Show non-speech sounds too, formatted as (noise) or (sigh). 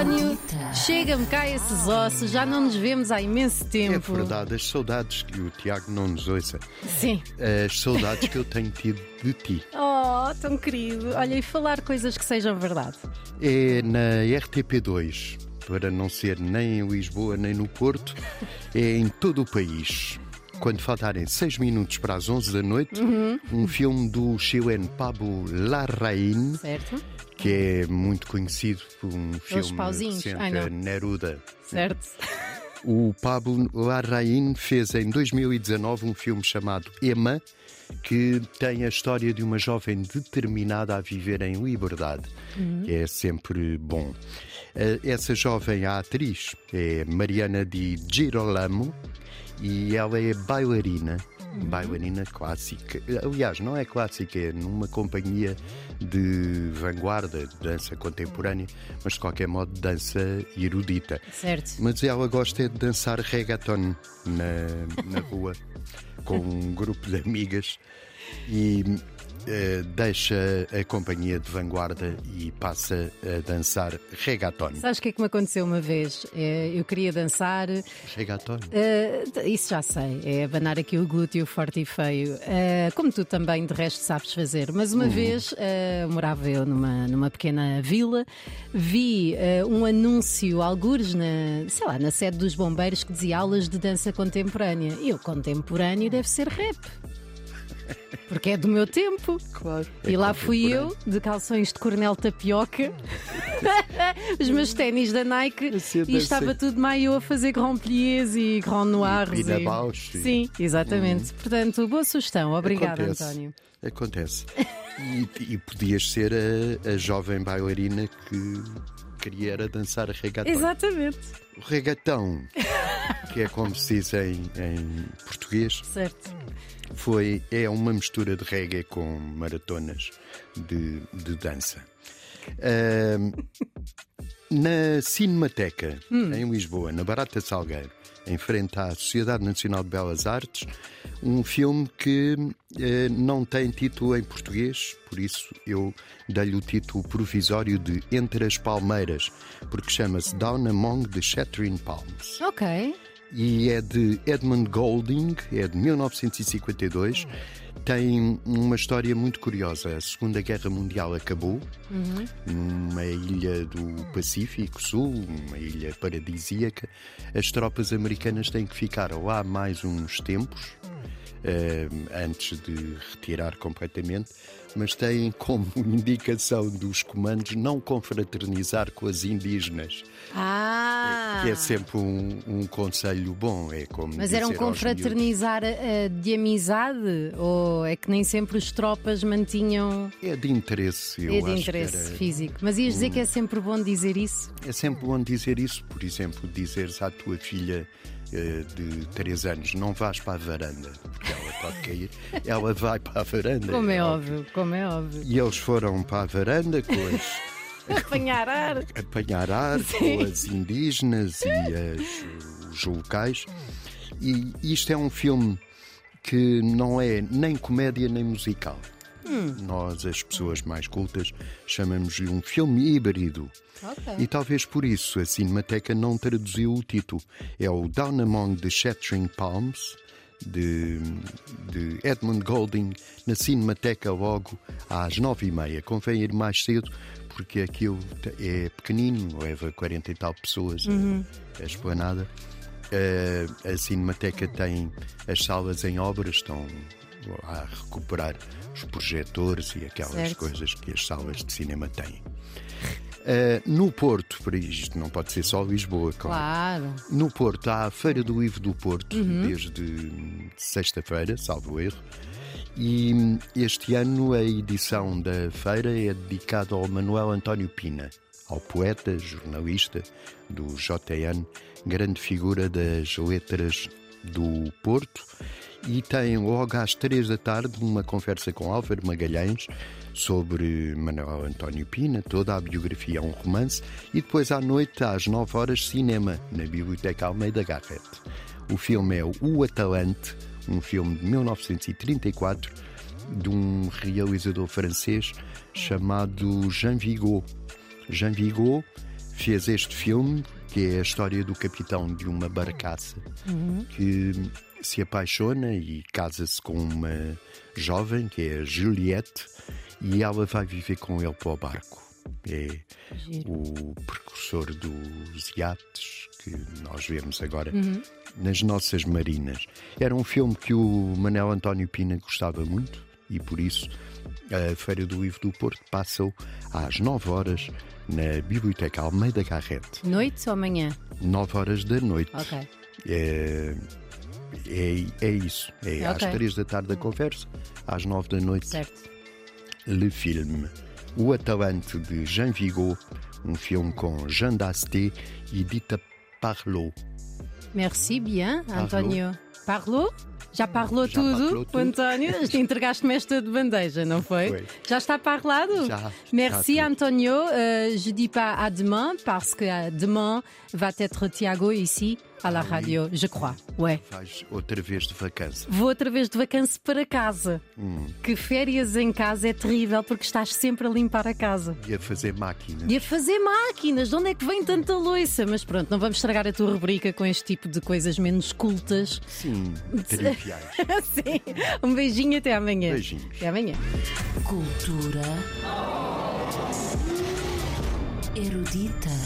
António, chega-me cá esses ossos, já não nos vemos há imenso É tempo. verdade, as saudades que o Tiago não nos ouça, Sim. as saudades que eu tenho tido de ti. Oh, tão querido. Olha, e falar coisas que sejam verdade. É na RTP2, para não ser nem em Lisboa nem no Porto, é em todo o país. Quando faltarem 6 minutos para as 11 da noite, um filme do chileno Pablo Larraín, Certo? Que é muito conhecido por um Aqueles filme pauzinhos. recente, Ai, não. Neruda. Certo. O Pablo Larraín fez em 2019 um filme chamado Emma, que tem a história de uma jovem determinada a viver em liberdade, que é sempre bom. Eh, Essa jovem, a atriz, é Mariana Di Girolamo e ela é bailarina. Bailarina clássica. Aliás, não é clássica, é numa companhia de vanguarda, de dança contemporânea, mas de qualquer modo dança erudita. Certo. Mas ela gosta é de dançar reggaeton na, na rua (laughs) com um grupo de amigas e eh, deixa a companhia de vanguarda e passa a dançar reggaeton. Sabes o que é que me aconteceu uma vez? É, eu queria dançar. Reggaeton? eh, isso já sei, é abanar aqui o glúteo forte e feio. Eh, como tu também, de resto, sabes fazer. Mas uma vez eh, morava eu numa, numa pequena vila, vi eh, um anúncio, algures, na, sei lá, na sede dos bombeiros, que dizia aulas de dança contemporânea. E eu, contemporâneo, deve ser rap. Porque é do meu tempo. Claro. E lá fui eu, de calções de cornel tapioca, (laughs) os meus ténis da Nike, e estava tudo meio a fazer grand pliés e grand noirs. E- Bausch, sim. Sim, exatamente. Portanto, boa sugestão. Obrigada, Acontece. António. Acontece. E, e podias ser a, a jovem bailarina que queria era dançar reggaeton. Exatamente. O reggaeton, que é como se diz em, em português, Certo. Foi, é uma mistura de reggae com maratonas de, de dança. Ahm, na Cinemateca, em Lisboa, na Barata Salgueiro, em frente à Sociedade Nacional de Belas Artes, um filme que eh, não tem título em português, por isso eu dei-lhe o título provisório de Entre as Palmeiras, porque chama-se Down Among the Shattering Palms Ok. E é de Edmund Golding, é de 1952. Tem uma história muito curiosa. A Segunda Guerra Mundial acabou numa ilha do Pacífico Sul, uma ilha paradisíaca. As tropas americanas têm que ficar lá mais uns tempos. Eh, antes de retirar completamente, mas têm como (laughs) indicação dos comandos não confraternizar com as indígenas, Ah! que é sempre um, um conselho bom. É como Mas dizer era um confraternizar eh, de amizade? Ou é que nem sempre os tropas mantinham. É de interesse, eu é de acho interesse que era- físico. Mas ias dizer que é sempre bom dizer isso? É sempre bom dizer isso, por exemplo, dizeres à tua filha de 3 anos, não vais para a varanda, porque ela pode cair, (laughs) ela vai para a varanda. Como é óbvio, como é óbvio. E eles foram para a varanda com as, (laughs) Apanhar ar. apanhar ar Sim. com as indígenas e (laughs) as- os locais. E isto é um filme que não é nem comédia nem musical. Nós, as pessoas mais cultas, chamamos-lhe um filme híbrido. Ok. E talvez por isso a Cinemateca não traduziu o título. É o Down Among the Shattering Palms, de, de Edmund Golding, na Cinemateca logo às nove e meia. Convém ir mais cedo, porque aquilo é pequenino, leva 40 e tal pessoas a- a esplanada. Eh, a Cinemateca tem as salas em obras, estão a recuperar os projetores e aquelas Certo. coisas que as salas de cinema têm. Uh, no Porto, para isto não pode ser só Lisboa, claro. Claro. No Porto há a Feira do Livro do Porto, Uhum. desde sexta-feira, salvo erro. E este ano a edição da feira é dedicada ao Manuel António Pina, ao poeta, jornalista do JN, grande figura das letras do Porto. E tem logo às três da tarde uma conversa com Álvaro Magalhães sobre Manuel António Pina, toda a biografia é um romance, e depois à noite, às nove horas, cinema, na Biblioteca Almeida Garrett. O filme é O Atalante, um filme de 1934, de um realizador francês chamado Jean Vigo. Jean Vigo fez este filme, que é a história do capitão de uma barcaça que se apaixona e casa-se com uma jovem, que é a Juliette, e ela vai viver com ele para o barco. É Giro. o precursor dos iates que nós vemos agora nas nossas marinas. Era um filme que o Manel António Pina gostava muito e por isso a Feira do Livro do Porto passou às 9 horas na Biblioteca Almeida Garrete. Noite ou manhã? 9 horas da noite. Ok. É, é, é isso. É Ok. às 3 da tarde a conversa, às 9 da noite Certo. Le Film. O Atalante de Jean Vigo, um filme com Jean Dasté e Dita Parlot. Merci bien, Parlou. António. Já parlou Já tudo, parlou tudo. António? (laughs) Entregaste-me esta de bandeja, não foi? Já está parlado? Já, Merci, já. Antonio. Euh, je dis pas à demain parce que demain va être Tiago ici à la radio, je crois. Ouais. Faz outra vez de vacância. Vou outra vez de vacança para casa. Hum. Que férias em casa é terrível porque estás sempre a limpar a casa. E a fazer máquinas. E a fazer máquinas, de onde é que vem tanta louça? Mas pronto, não vamos estragar a tua rubrica com este tipo de coisas menos cultas. Sim, triviais. (laughs) Sim. Um beijinho até amanhã. Beijinhos. Até amanhã. Cultura erudita.